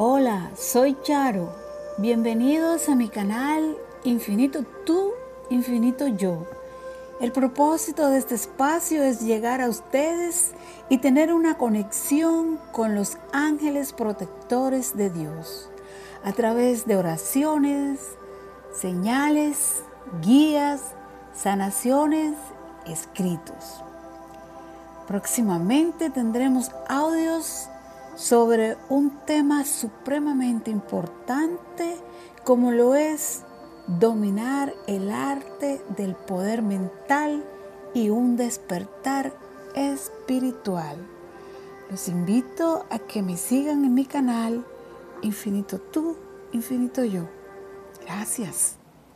Hola, soy Charo. Bienvenidos a mi canal Infinito Tú, Infinito Yo. El propósito de este espacio es llegar a ustedes y tener una conexión con los ángeles protectores de Dios a través de oraciones, señales, guías, sanaciones, escritos. Próximamente tendremos audios sobre un tema supremamente importante como lo es dominar el arte del poder mental y un despertar espiritual. Los invito a que me sigan en mi canal Infinito Tú, Infinito Yo. Gracias.